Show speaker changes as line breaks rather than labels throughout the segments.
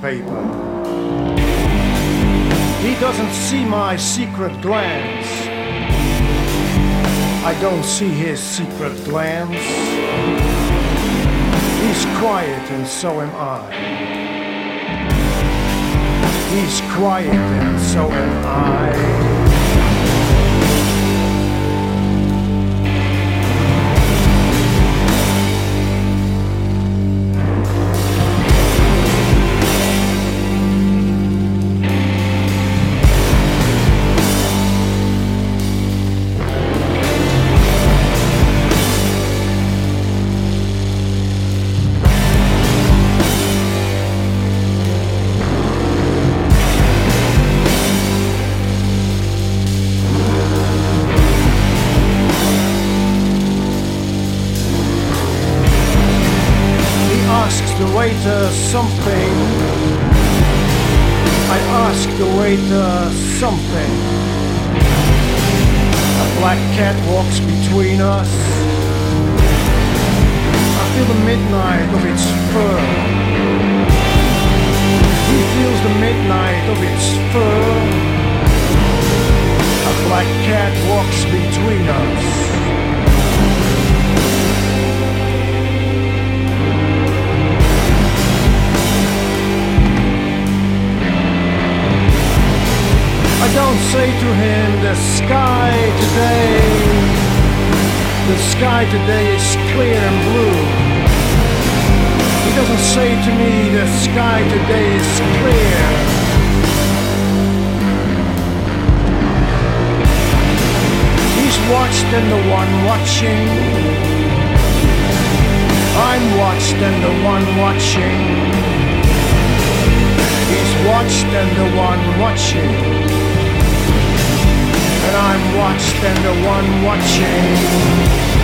paper. He doesn't see my secret glance. I don't see his secret glance. He's quiet and so am I. He's quiet and so am I. something. I ask the waiter something. A black cat walks between us. I feel the midnight of its fur. He feels the midnight of its fur. A black cat walks between us. I don't say to him, the sky today, the sky today is clear and blue. He doesn't say to me, the sky today is clear. He's watched and the one watching. I'm watched and the one watching. He's watched and the one watching. And I'm watched and the one watching.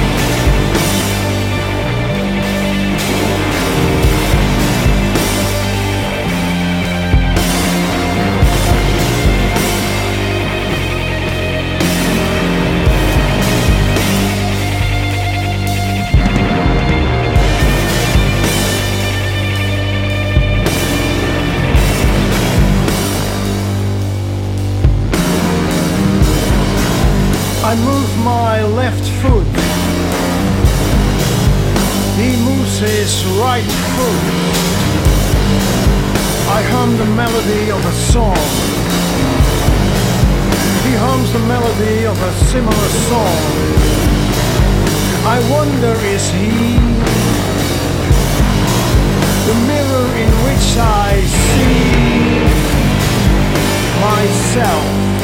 His right foot. I hum the melody of a song. He hums the melody of a similar song. I wonder is he the mirror in which I see myself?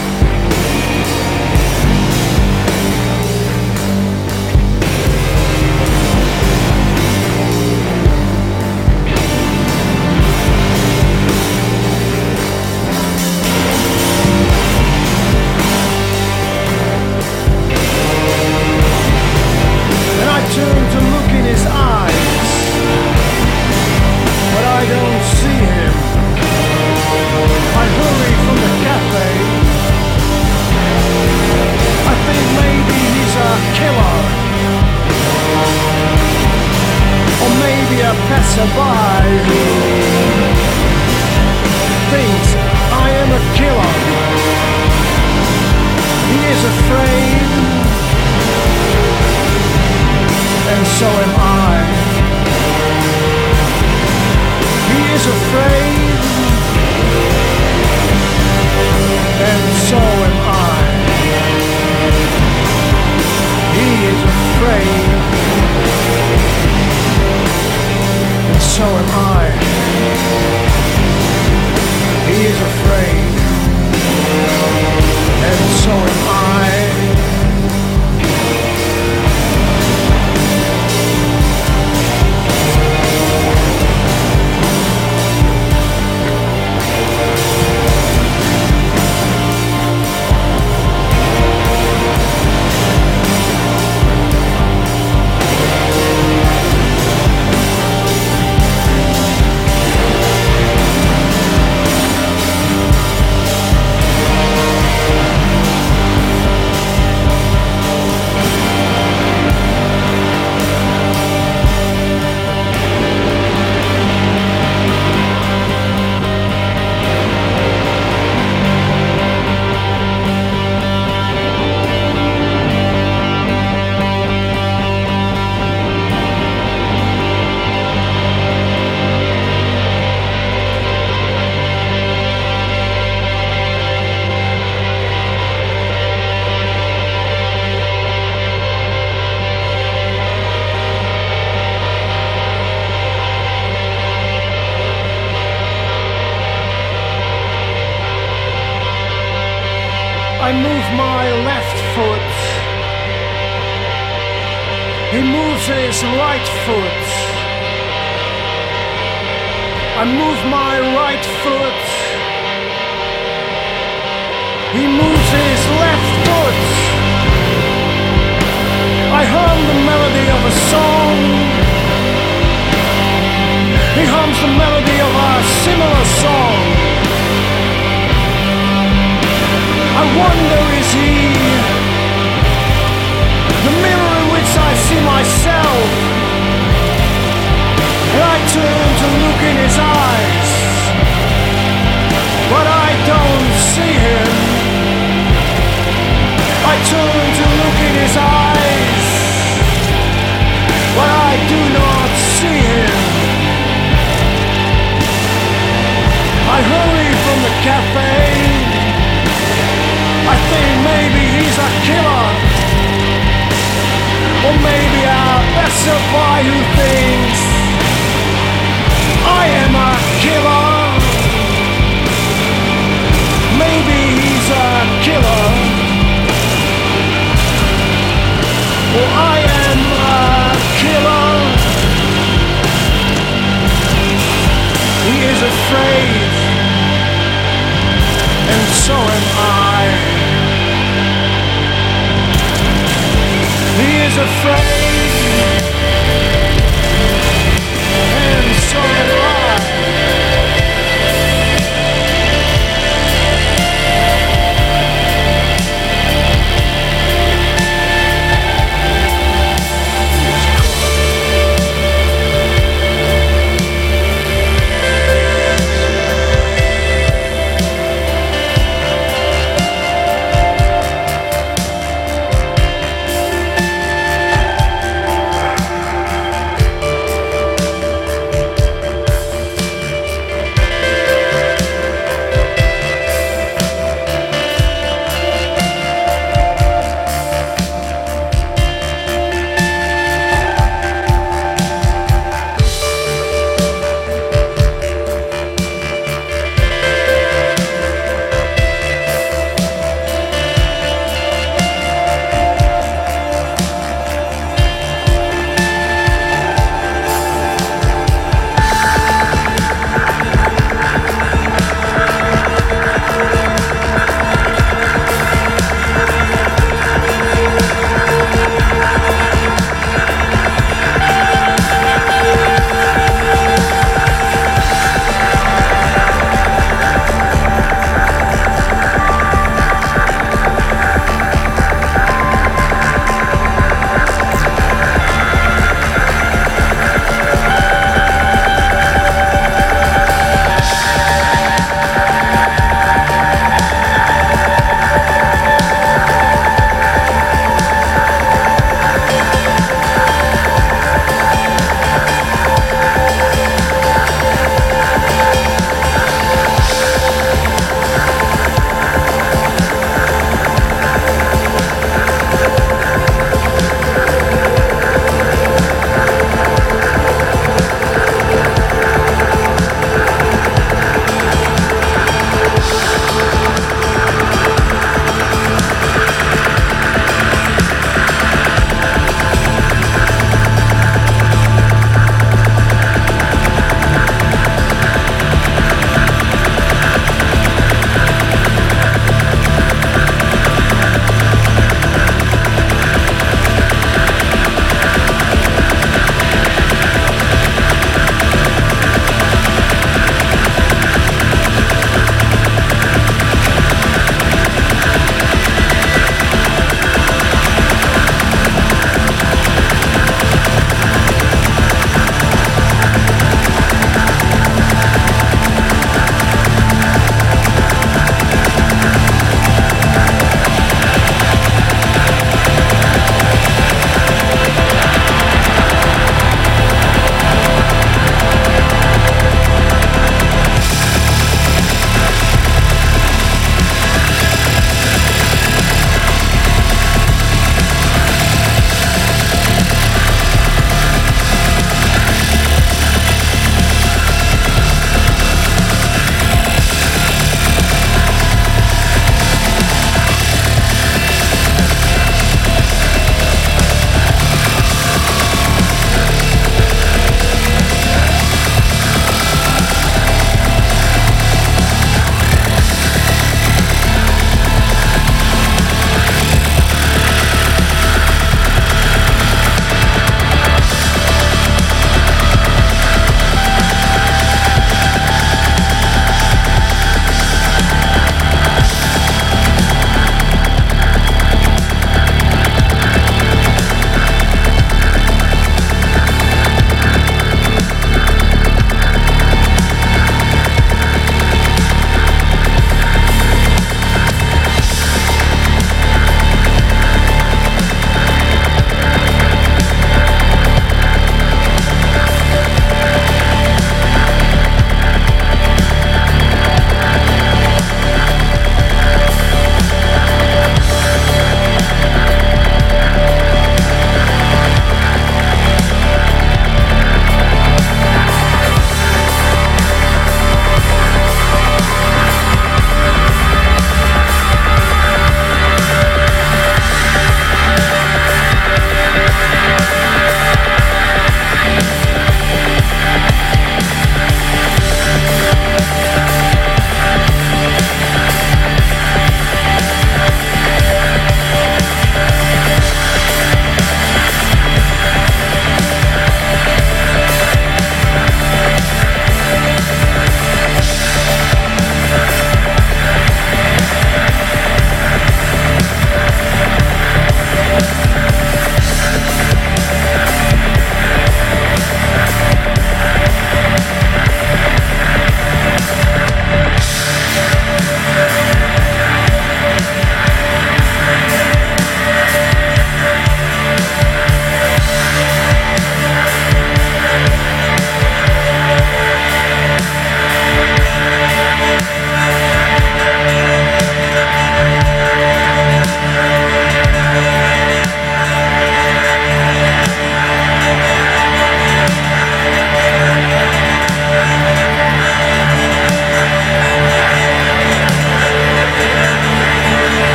Afraid and so am I. He moves his right foot. I move my right foot. He moves his left foot. I hum the melody of a song. He hums the melody of a similar song. I wonder is he the seeing. I turn to look in his eyes, but I do not see him.
I hurry from the cafe. I think maybe he's a killer, or maybe our best supply who I am a is afraid, and so am I. He is afraid.